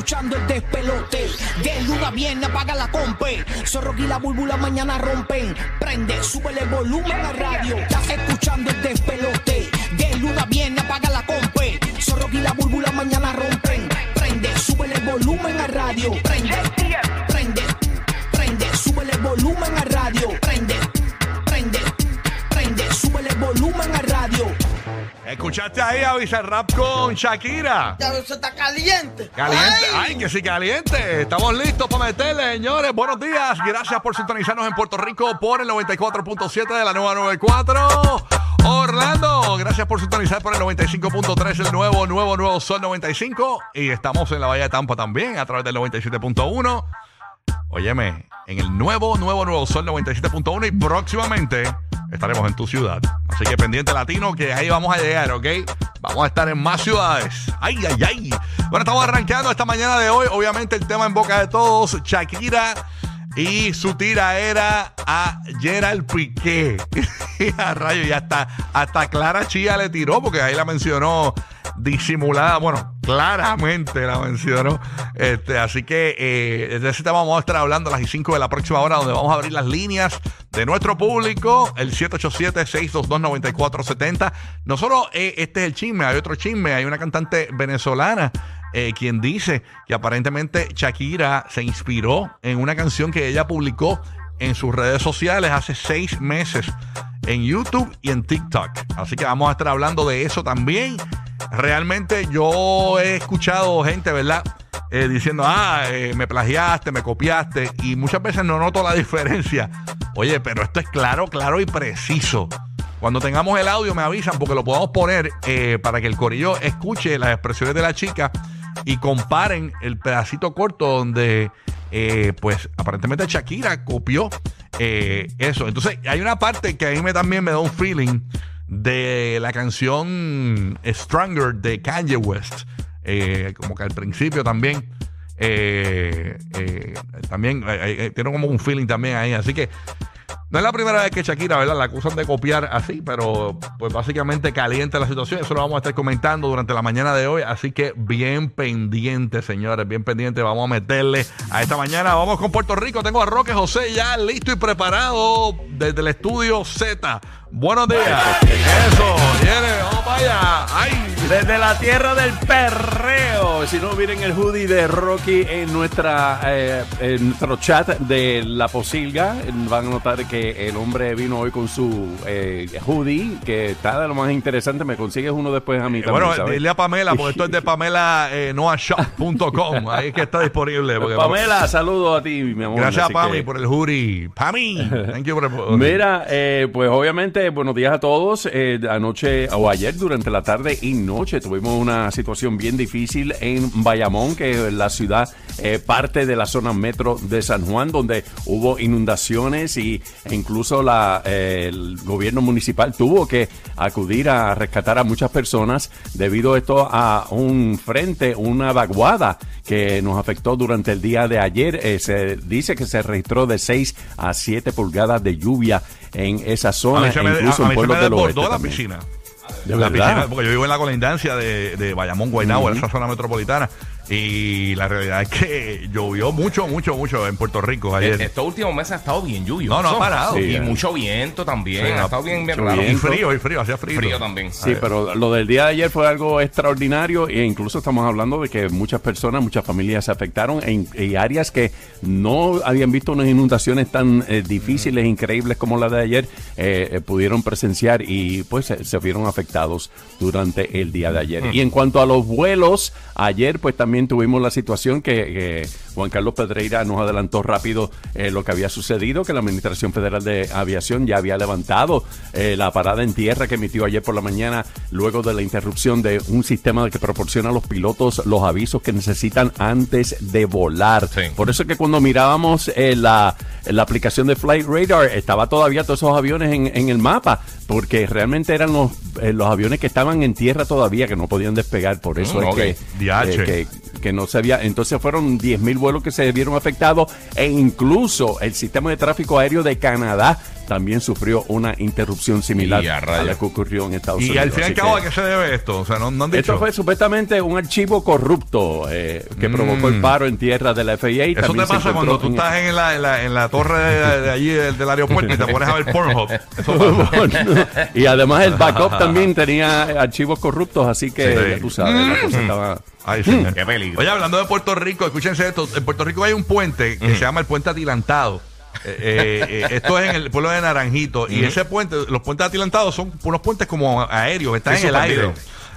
Escuchando el despelote. De luna a viernes apaga la compe. Zorro y la búlbula mañana rompen. Prende, sube el volumen a radio. Estás escuchando el despelote. De luna a viernes apaga la compe. Zorro y la búlbula mañana rompen. Prende, sube el volumen a radio. Prende, prende, prende, sube el volumen a radio. Escuchaste ahí a Bizarrap con Shakira. Ya eso está caliente. Caliente, Ay. ay, que sí, caliente. Estamos listos para meterle, señores. Buenos días. Gracias por sintonizarnos en Puerto Rico por el 94.7 de la nueva 94. Orlando, gracias por sintonizar por el 95.3, el nuevo, nuevo, nuevo Sol 95. Y estamos en la Bahía de Tampa también a través del 97.1. Óyeme, en el nuevo, nuevo, nuevo Sol 97.1 y próximamente estaremos en tu ciudad. Así que pendiente latino que ahí vamos a llegar, ¿ok? Vamos a estar en más ciudades. ¡Ay, ay, ay! Bueno, estamos arrancando esta mañana de hoy. Obviamente el tema en boca de todos, Shakira y su tira era a Gerald Piqué. y y hasta, hasta Clara Chía le tiró porque ahí la mencionó disimulada, bueno, claramente la mencionó. Este, así que eh, ese tema vamos a estar hablando a las 5 de la próxima hora, donde vamos a abrir las líneas de nuestro público, el 787-622-9470. No solo eh, este es el chisme, hay otro chisme, hay una cantante venezolana. eh, quien dice que aparentemente Shakira se inspiró en una canción que ella publicó en sus redes sociales hace seis meses en YouTube y en TikTok. Así que vamos a estar hablando de eso también. Realmente yo he escuchado gente, ¿verdad? Eh, diciendo, ah, eh, me plagiaste, me copiaste. Y muchas veces no noto la diferencia. Oye, pero esto es claro, claro y preciso. Cuando tengamos el audio me avisan porque lo podemos poner eh, para que el corillo escuche las expresiones de la chica y comparen el pedacito corto donde pues aparentemente Shakira copió eso. Entonces hay una parte que a mí me, también me da un feeling de la canción Stronger de Kanye West. Eh, como que al principio también eh, eh, también tiene como un feeling también ahí. Así que no es la primera vez que Shakira, ¿verdad? La acusan de copiar así, pero pues básicamente caliente la situación. Eso lo vamos a estar comentando durante la mañana de hoy. Así que bien pendiente, señores, bien pendiente. Vamos a meterle a esta mañana. Vamos con Puerto Rico. Tengo a Roque José ya listo y preparado desde el estudio Z. Buenos días. Eso, viene, vamos para allá. ¡Ay! Desde la tierra del perreo. Si no, miren el hoodie de Rocky en, nuestra, eh, en nuestro chat de La Posilga. Van a notar que el hombre vino hoy con su eh, hoodie, que está de lo más interesante. Me consigues uno después a mí también, Bueno, ¿sabes? dile a Pamela, porque esto es de Pamela eh. Ahí es que está disponible. porque- Pamela, saludo a ti, mi amor. Gracias Pami que- por el jury. Pami, thank you por el Mira, eh, pues obviamente, buenos días a todos. Eh, anoche o ayer, durante la tarde y noche, tuvimos una situación bien difícil en Bayamón, que es la ciudad, eh, parte de la zona metro de San Juan, donde hubo inundaciones y, e incluso la, eh, el gobierno municipal tuvo que acudir a rescatar a muchas personas debido a esto a un frente, una vaguada que nos afectó durante el día de ayer. Eh, se dice que se registró de 6 a 7 pulgadas de lluvia en esa zona, me, incluso a- a en pueblos del oeste la piscina. De la piscina, porque yo vivo en la colindancia de, de Bayamón, Guaynabo, en esa zona metropolitana. Y la realidad es que llovió mucho, mucho, mucho en Puerto Rico ayer. Estos últimos meses ha estado bien lluvioso. No, no ha parado. Y eh. mucho viento también. Sí, ha estado bien, bien raro. y frío, y frío, hacía frío. Frío también. Sí, pero lo del día de ayer fue algo extraordinario e incluso estamos hablando de que muchas personas, muchas familias se afectaron en, en áreas que no habían visto unas inundaciones tan eh, difíciles, increíbles como la de ayer, eh, eh, pudieron presenciar y pues se, se vieron afectados durante el día de ayer. Y en cuanto a los vuelos, ayer pues también tuvimos la situación que, que Juan Carlos Pedreira nos adelantó rápido eh, lo que había sucedido, que la Administración Federal de Aviación ya había levantado eh, la parada en tierra que emitió ayer por la mañana luego de la interrupción de un sistema que proporciona a los pilotos los avisos que necesitan antes de volar. Sí. Por eso es que cuando mirábamos eh, la, la aplicación de Flight Radar, estaba todavía todos esos aviones en, en el mapa, porque realmente eran los, eh, los aviones que estaban en tierra todavía, que no podían despegar. Por eso Mm, es que, que no se había. Entonces fueron 10.000 vuelos que se vieron afectados, e incluso el sistema de tráfico aéreo de Canadá también sufrió una interrupción similar Y a la que ocurrió en Estados Y Unidos. al fin y al cabo, ¿a qué se debe esto? O sea, no, no han dicho. esto fue supuestamente un archivo corrupto eh, que Mm. provocó el paro en tierra de la FIA. y Eso también te pasa cuando tú en- estás en la, en la, en la torre de, de allí del, del aeropuerto y te pones a ver Pornhub. Eso pasa. Bueno, y además el backup también tenía archivos corruptos, así que Sí. ya tú sabes, la cosa estaba... Ay, señor. Qué peligro. Oye, hablando de Puerto Rico, escúchense esto. En Puerto Rico hay un puente que se llama el Puente Atilantado. Eh, eh, esto es en el pueblo de Naranjito. Y ese puente, los puentes atilantados son unos puentes como aéreos, están en el aire.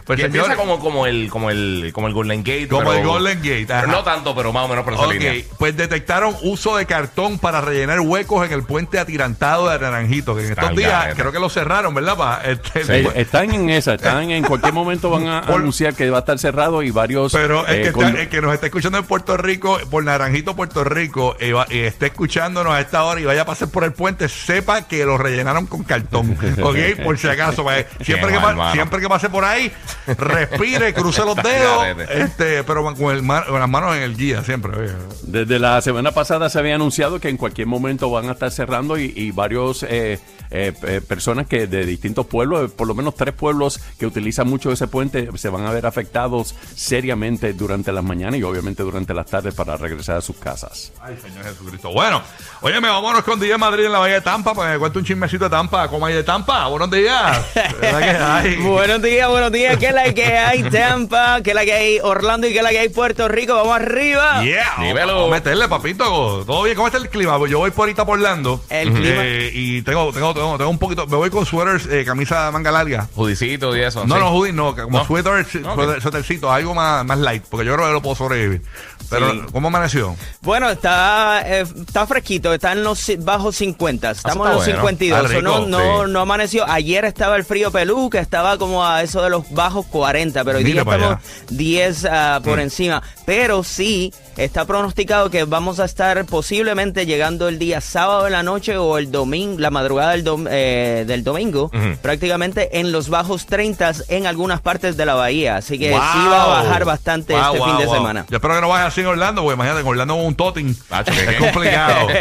Pues, Que señor, empieza como, como, el, como, el, como el Golden Gate. Como pero- el Golden Gate, ajá. No tanto, pero más o menos por esa Ok, línea. pues detectaron uso de cartón para rellenar huecos en el puente atirantado de Naranjito, que en estos días creo que lo cerraron, ¿verdad? Pa? Este, Eh, están en esa, están en cualquier momento van a Por- anunciar que va a estar cerrado y varios... Pero el eh, que, con- está- el que nos está escuchando en Puerto Rico, por Naranjito, Puerto Rico, y, va- y esté escuchándonos a esta hora y vaya a pasar por el puente, sepa que lo rellenaron con cartón. ¿Ok? Por si acaso. pues, siempre, que, mal, siempre que pase por ahí, respire, cruce los dedos, este, pero con, el con las manos en el guía, siempre. oye. Desde la semana pasada se había anunciado que en cualquier momento van a estar cerrando y, y varios eh, eh, eh, personas que de distintos pueblos, eh, por lo menos tres pueblos que utilizan mucho ese puente, se van a ver afectados seriamente durante las mañanas y obviamente durante las tardes para regresar a sus casas. Ay, Señor Jesucristo. Bueno, óyeme, vámonos con DJ Madrid en la Bahía de Tampa, pues me cuento un chismecito de Tampa, ¿cómo hay de Tampa? Buenos días. ¿Verdad que? Buenos días, buenos días. ¿Qué es la que hay Tampa? ¿Qué es la que hay Orlando? ¿Y qué es la que hay Puerto Rico? Vamos arriba. Yeah, Dímelo. vamos a meterle, papito. ¿Todo bien? ¿Cómo está el clima? Pues yo voy por ahorita por Orlando. El clima. Eh, y tengo, tengo, tengo, tengo un poquito. Me voy con sweaters, eh, camisa manga larga. Judicito y eso. No, sí. no, hoodie, no, como No. suéter- suétercito, algo más, más light, porque yo creo que lo puedo sobrevivir. Pero, Sí. ¿cómo amaneció? Bueno, está, eh, está fresquito, está en los bajos 50. Estamos en los bueno. 52. Está So, no, no, sí. no amaneció. Ayer estaba el frío pelú, que estaba como a eso de los bajos 40, pero hoy Mira día estamos 10 ah, por Mm. encima. Pero sí, está pronosticado que vamos a estar posiblemente llegando el día sábado en la noche o el domingo, la madrugada del, dom- eh, del domingo, prácticamente en los bajos 30 en algunas partes de la bahía. Así que sí va a bajar bastante Wow, este wow, fin de semana. Yo espero que no vayas así en Orlando, porque imagínate, en Orlando con un totin. Tacho, ¿qué- es complicado.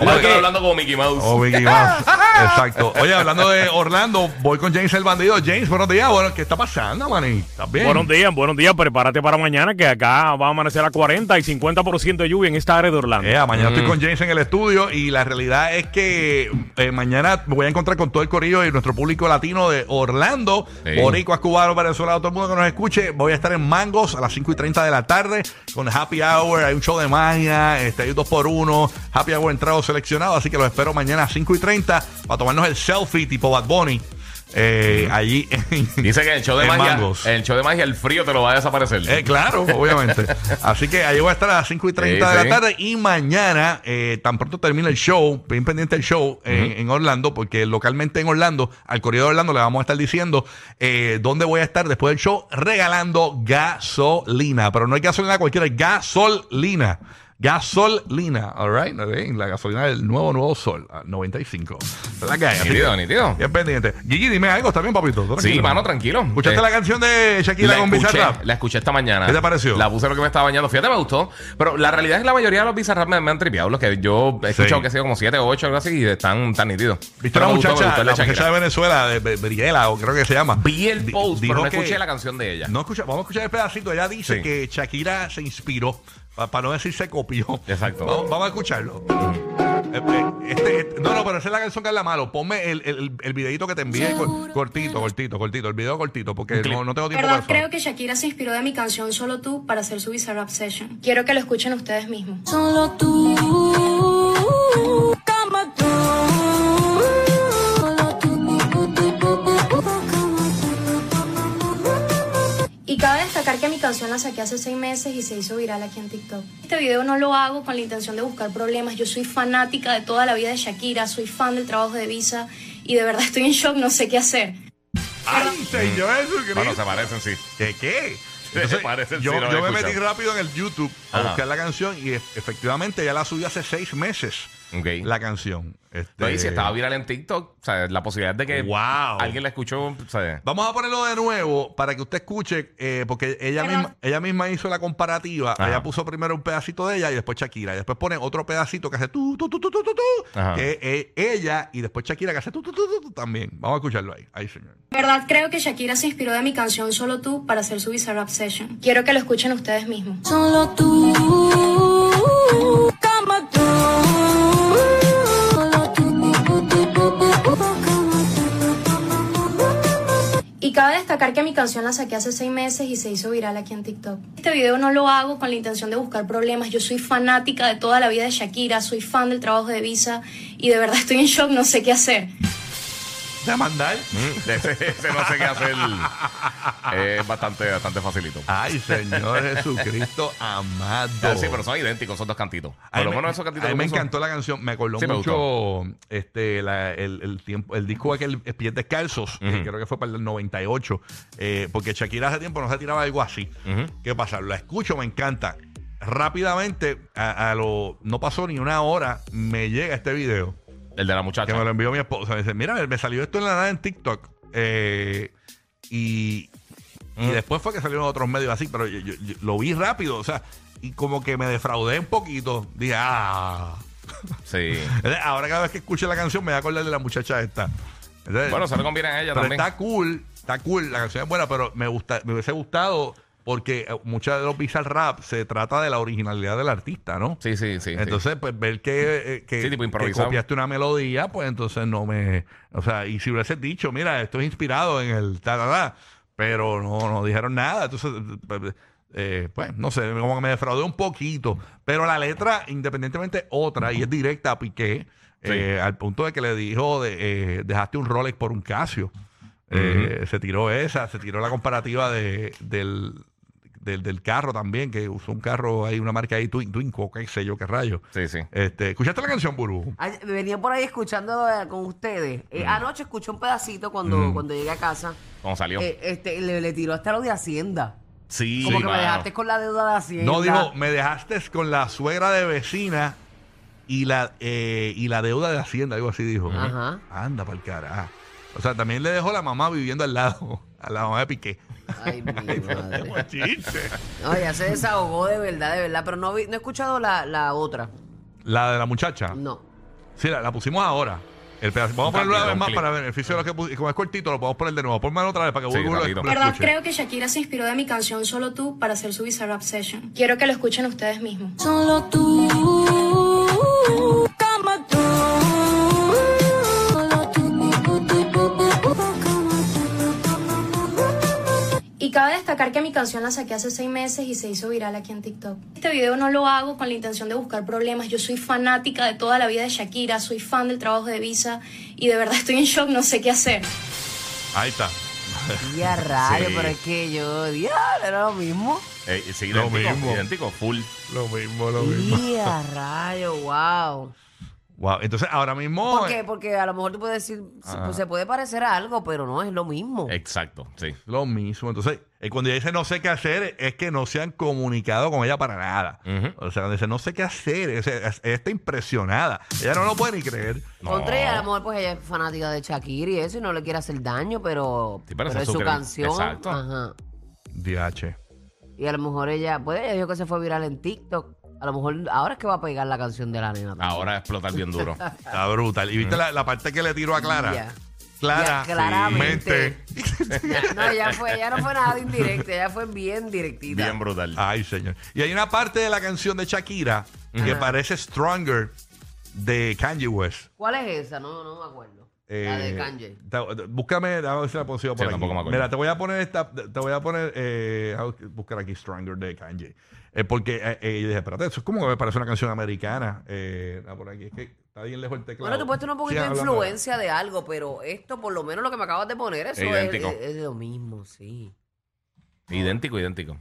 Estar hablando como Mickey Mouse. Oh, Mickey Mouse. Exacto. Oye, hablando de Orlando, voy con James el bandido. James, buenos días. Bueno, ¿qué está pasando, maní? ¿Estás bien? Buenos días, buenos días. Prepárate para mañana que acá va a amanecer a 40 y 50% de lluvia en esta área de Orlando. Eh, mañana estoy con James en el estudio y la realidad es que eh, mañana me voy a encontrar con todo el corillo y nuestro público latino de Orlando, Sí. boricuas, cubanos, venezolanos, todo el mundo que nos escuche. Voy a estar en Mangos a las 5 y 30 de la tarde con Happy Hour. Hay un show de magia, este, hay un 2 por 1 Happy Hour entrado seleccionado, así que los espero mañana a 5 y 30 para tomarnos el selfie tipo Bad Bunny. Eh, allí en, Dice que el show de en magia, Mangos. el show de magia, el frío te lo va a desaparecer. Eh, claro, obviamente. Así que ahí voy a estar a las 5 y 30 Sí, de sí. la tarde. Y mañana, eh, tan pronto termina el show, bien pendiente el show en, en Orlando, porque localmente en Orlando, al corrido de Orlando, le vamos a estar diciendo eh, dónde voy a estar después del show regalando gasolina. Pero no hay gasolina cualquiera, es gasolina. Gasolina, alright, la gasolina del nuevo Nuevo Sol, a 95. ¿Verdad que hay? Nítido, nítido. Bien pendiente. Gigi, dime algo también, papito. ¿Tú Sí, mano, tranquilo. ¿Escuchaste Eh, la canción de Shakira La con escuché, Bizarrap? la escuché esta mañana. ¿Qué te pareció? La puse lo que me estaba bañando. Fíjate, me gustó. Pero la realidad es que la mayoría de los Bizarrap me, me han tripeado. Los que yo he escuchado Sí. que ha sido como 7 o 8 algo así y están tan nítidos. ¿Viste la gustó, muchacha, gustó la Shakira. muchacha de Venezuela, de Briela, o creo que se llama? Vi el post, dijo pero no escuché la canción de ella. No escucha, vamos a escuchar el pedacito. Ella dice Sí. que Shakira se inspiró, para no decir se copió. Exacto. Vamos, vamos a escucharlo. Eh, eh, este- este- no, no, pero esa es la canción que es la malo. Ponme el, el, el videito que te envié cor- cortito, cortito, cortito. El video cortito, porque no, no tengo tiempo verdad para eso. creo que Shakira se inspiró de mi canción Solo tú para hacer su Bizarrap Session. Quiero que lo escuchen ustedes mismos. Solo tú, como tú. Cabe destacar que mi canción la saqué hace seis meses y se hizo viral aquí en TikTok. Este video no lo hago con la intención de buscar problemas. Yo soy fanática de toda la vida de Shakira, soy fan del trabajo de Visa y de verdad estoy en shock, no sé qué hacer. ¡Ay, Señor Jesucristo! Bueno, se parecen, sí. ¿Qué qué? Se parecen, yo sí, yo me metí rápido en el YouTube a Ajá. buscar la canción y e- efectivamente ya la subí hace seis meses. La canción. Este, y si estaba viral en TikTok, o sea, la posibilidad de que Wow. alguien la escuchó, o sea, Vamos a ponerlo de nuevo para que usted escuche, eh, porque ella misma, ella misma hizo la comparativa. Ajá. Ella puso primero un pedacito de ella y después Shakira. Y después pone otro pedacito que hace tú, tú, tú, tú, tú, tú, tú, que es ella y después Shakira que hace tú, tú, tú, tú, tú, también. Vamos a escucharlo ahí. Ahí, señor. Verdad creo que Shakira se inspiró de mi canción Solo tú para hacer su Bizarrap Session. Quiero que lo escuchen ustedes mismos. Solo tú, como tú. Destacar que mi canción la saqué hace seis meses y se hizo viral aquí en TikTok. Este video no lo hago con la intención de buscar problemas. Yo soy fanática de toda la vida de Shakira, soy fan del trabajo de Visa y de verdad estoy en shock, no sé qué hacer. ¿Demandar? mm, ese, ese no sé qué hacer. Es bastante, bastante facilito. Ay, Señor Jesucristo amado. Ah, sí, pero son idénticos, son dos cantitos. Por lo me- menos esos cantitos a mí me encantó la canción, me acordó Sí, me mucho este, la- el, el tiempo, el disco aquel eh, Pies Descalzos, que Ujú. creo que fue para el 98, eh, porque Shakira hace tiempo no se tiraba algo así. ¿Qué pasa? La escucho, me encanta. Rápidamente, a, a lo, no pasó ni una hora, me llega este video El de la que muchacha. me lo envió mi esposa. Me dice, mira, me salió esto en la nada en TikTok. eh, y, y Mm. después fue que salió en otros medios así, pero yo, yo- yo lo vi rápido, o sea, y como que me defraudé un poquito. Dije, ah. Sí. Ahora cada vez que escuche la canción me voy a acordar de la muchacha esta. Entonces, Bueno, se le conviene a ella pero también. está cool, está cool, la canción es buena, pero me gusta, me hubiese gustado porque eh, muchas de los rap se trata de la originalidad del artista, ¿no? Sí, sí, sí. sí. Entonces, pues ver que, eh, que, Sí, tipo que copiaste una melodía, pues entonces no me. O sea, y si hubieses dicho, mira, esto es inspirado en el ta, ta, ta, pero no, no dijeron nada. Entonces, pues, eh, pues no sé, como que me defraudé un poquito. Pero la letra, independientemente, otra, y es directa a Piqué, eh, al punto de que le dijo, de, eh, dejaste un Rolex por un Casio. Se tiró esa, se tiró la comparativa de, del, del, del carro también, que usó un carro ahí, una marca ahí, Twin, Twinco, qué sé yo, qué rayo. Sí, sí. Este, ¿Escuchaste la canción, Buru? Ay, Venía por ahí escuchando eh, con ustedes. Eh, Anoche escuché un pedacito cuando, cuando llegué a casa. ¿Cómo salió? Eh, este, le, le tiró hasta lo de Hacienda. sí, Como que me dejaste con la deuda de Hacienda. No, dijo, me dejaste con la suegra de vecina y la, eh, y la deuda de Hacienda, algo así dijo. Ajá. Anda para el carajo. O sea, también le dejó la mamá viviendo al lado, a la mamá de Piqué. Ay, mi madre. Buen chiste. No, ya se desahogó de verdad, de verdad. Pero no, vi- no he escuchado la, la otra. La de la muchacha. No. Sí, la, la pusimos ahora. El pedazo- Vamos a ponerlo una vez más clip. para beneficio de lo que pusimos. Como es cortito, lo podemos poner de nuevo. Ponmelo otra vez para que Sí, Burbu lo, rapidito. lo verdad escuche. creo que Shakira se inspiró de mi canción Solo tú para hacer su Bizarrap Session. Quiero que lo escuchen ustedes mismos. Solo tú, destacar que mi canción la saqué hace seis meses y se hizo viral aquí en TikTok. Este video no lo hago con la intención de buscar problemas. Yo soy fanática de toda la vida de Shakira, soy fan del trabajo de Visa y de verdad estoy en shock, no sé qué hacer. Ahí está. Y a rayo, Sí. pero es que yo, diablo, era lo mismo. Eh, sí, Lo idéntico, mismo. idéntico, full. Lo mismo, lo mismo. Y a rayo, wow. Wow. Entonces, ahora mismo. ¿Por qué? Porque a lo mejor tú puedes decir, se- pues, se puede parecer a algo, pero no es lo mismo. Exacto, sí. Lo mismo. Entonces, eh, cuando ella dice no sé qué hacer, es que no se han comunicado con ella para nada. Ujú. O sea, cuando dice no sé qué hacer, es- es- ella está impresionada. Ella no lo puede ni creer. No. Contra ella, a lo mejor pues ella es fanática de Shakira y eso y no le quiere hacer daño, pero, Sí, pero esa es su su cre- canción. Exacto. Ajá. DH. Y a lo mejor ella, pues ella dijo que se fue viral en TikTok. A lo mejor ahora es que va a pegar la canción de la nena. también. Ahora explotar bien duro. Está brutal. ¿Y viste la, la parte que le tiró a Clara? Ya. Clara. Ya, claramente. Ya, no, ya fue, ya no fue nada de indirecta, ya fue bien directita. bien brutal. Ay, señor. Y hay una parte de la canción de Shakira que Ajá. parece Stronger de Kanye West. ¿Cuál es esa? No, no me acuerdo. la de Eh, Kanye. te- Búscame, a ver si la consigo por Sí, aquí. tampoco me acuerdo. Mira, te voy a poner esta, te voy a poner, eh, a buscar aquí Stronger de Kanye. Eh, porque eh, eh, yo dije, espérate, eso es como que me parece una canción americana. Eh, por aquí, es que está bien lejos el teclado. Bueno, tú puedes tener un poquito de influencia de algo, pero esto, por lo menos lo que me acabas de poner, eso es, Idéntico. es- es lo mismo, sí. Idéntico, idéntico.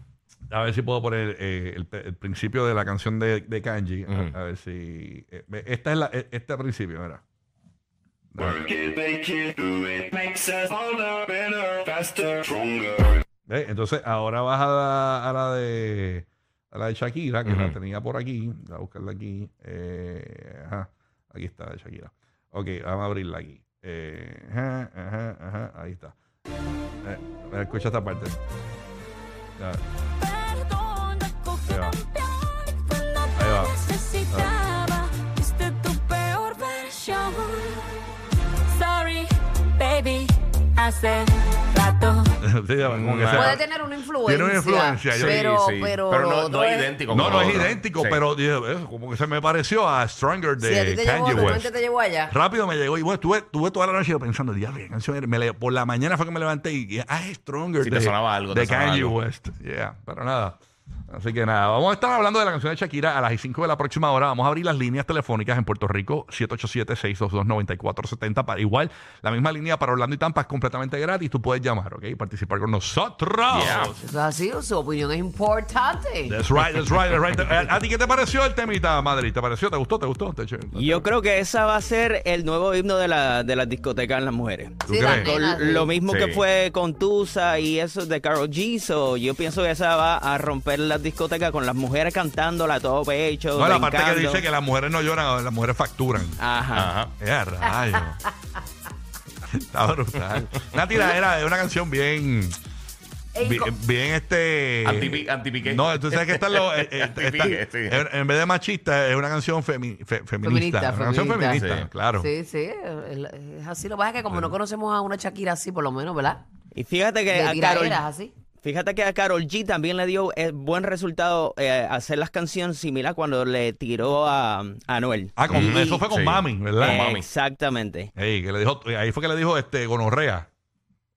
A ver si puedo poner eh, el, el principio de la canción de, de Kanji. A- Ujú. a, ver si. eh, esta es la, eh, este principio, mira. Entonces, ahora vas a la, a la de la de Shakira, que la tenía por aquí. Voy a buscarla aquí. Eh, ajá. Aquí está de Shakira. Ok, vamos a abrirla aquí. Eh, ajá, ajá, ajá. Ahí está. Eh, escucha esta parte. Ya. Ahí va. Ahí va. necesitaba, viste tu peor versión. Sorry, baby, hace rato. Sí, ya, como que Puede sea- Puede tener una influencia. Tiene una influencia, yo- pero, Sí, sí. pero, Pero lo no, otro no es idéntico. No, no es otro. idéntico, Sí. pero dije, eh, como que se me pareció a Stronger Si a ti de te llevó, Kanye de West. repente te llevó allá. Rápido me llegó y bueno, tuve, tuve toda la noche yo pensando, diablo, qué canción era?". me le- por la mañana fue que me levanté y, ah, es Stronger Sí, de, te sonaba algo, te de sonaba Kanye algo. West. Yeah, pero nada. Así que nada, vamos a estar hablando de la canción de Shakira a las 5 de la próxima hora. Vamos a abrir las líneas telefónicas en Puerto Rico, 787-622-9470. Para, igual, la misma línea para Orlando y Tampa es completamente gratis. Tú puedes llamar, ¿ok? Y participar con nosotros. Yeah. Eso es así, su opinión es importante. That's right, that's right, that's right. ¿A ti qué te pareció el temita, Madrid? ¿Te pareció? ¿Te gustó? ¿Te gustó? ¿Te- te- Yo creo que esa va a ser el nuevo himno de la, de las discotecas en las mujeres. ¿Tú Sí. Lo mismo Sí. que fue con Tusa y eso de Carol G. So, yo pienso que esa va a romper las discotecas con las mujeres cantándola a todo pecho. No, la parte que dice que las mujeres no lloran, las mujeres facturan. Ajá. Ajá. ¡Eh, rayo! Está brutal. Una tiradera es una canción bien. Bien, bien, este. Antipi- antipiqué. No, tú sabes que está lo. eh, eh, Antipique, está- sí. en, en vez de machista, es una canción femi- fe- feminista. Feminista, Una canción feminista. Sí. claro. Sí, sí, es así. Lo que pasa es que como no conocemos a una Shakira así, por lo menos, ¿verdad? Y fíjate que De a Carol, así. Fíjate que a Carol G también le dio eh, buen resultado eh, hacer las canciones similar cuando le tiró a, a Anuel. Ah, con- Y- eso fue con Sí. Mami, ¿verdad? Eh, Mami. Exactamente. Ey, que le dijo, ahí fue que le dijo este gonorrea.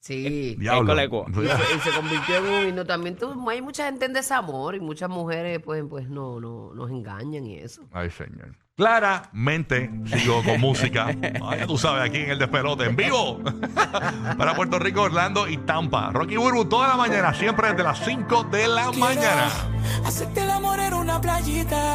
Sí. Diablo. coleco. Y se, y se convirtió en un himno también. Tú- hay mucha gente en desamor y muchas mujeres pues, pues no, no nos engañan y eso. Ay, señor. Claramente sigo con música. Ay, ya tú sabes, aquí en el despelote, en vivo. Para Puerto Rico, Orlando y Tampa. Rocky Burbu toda la mañana, siempre desde las 5 de la mañana. Hacerte el amor en una playita.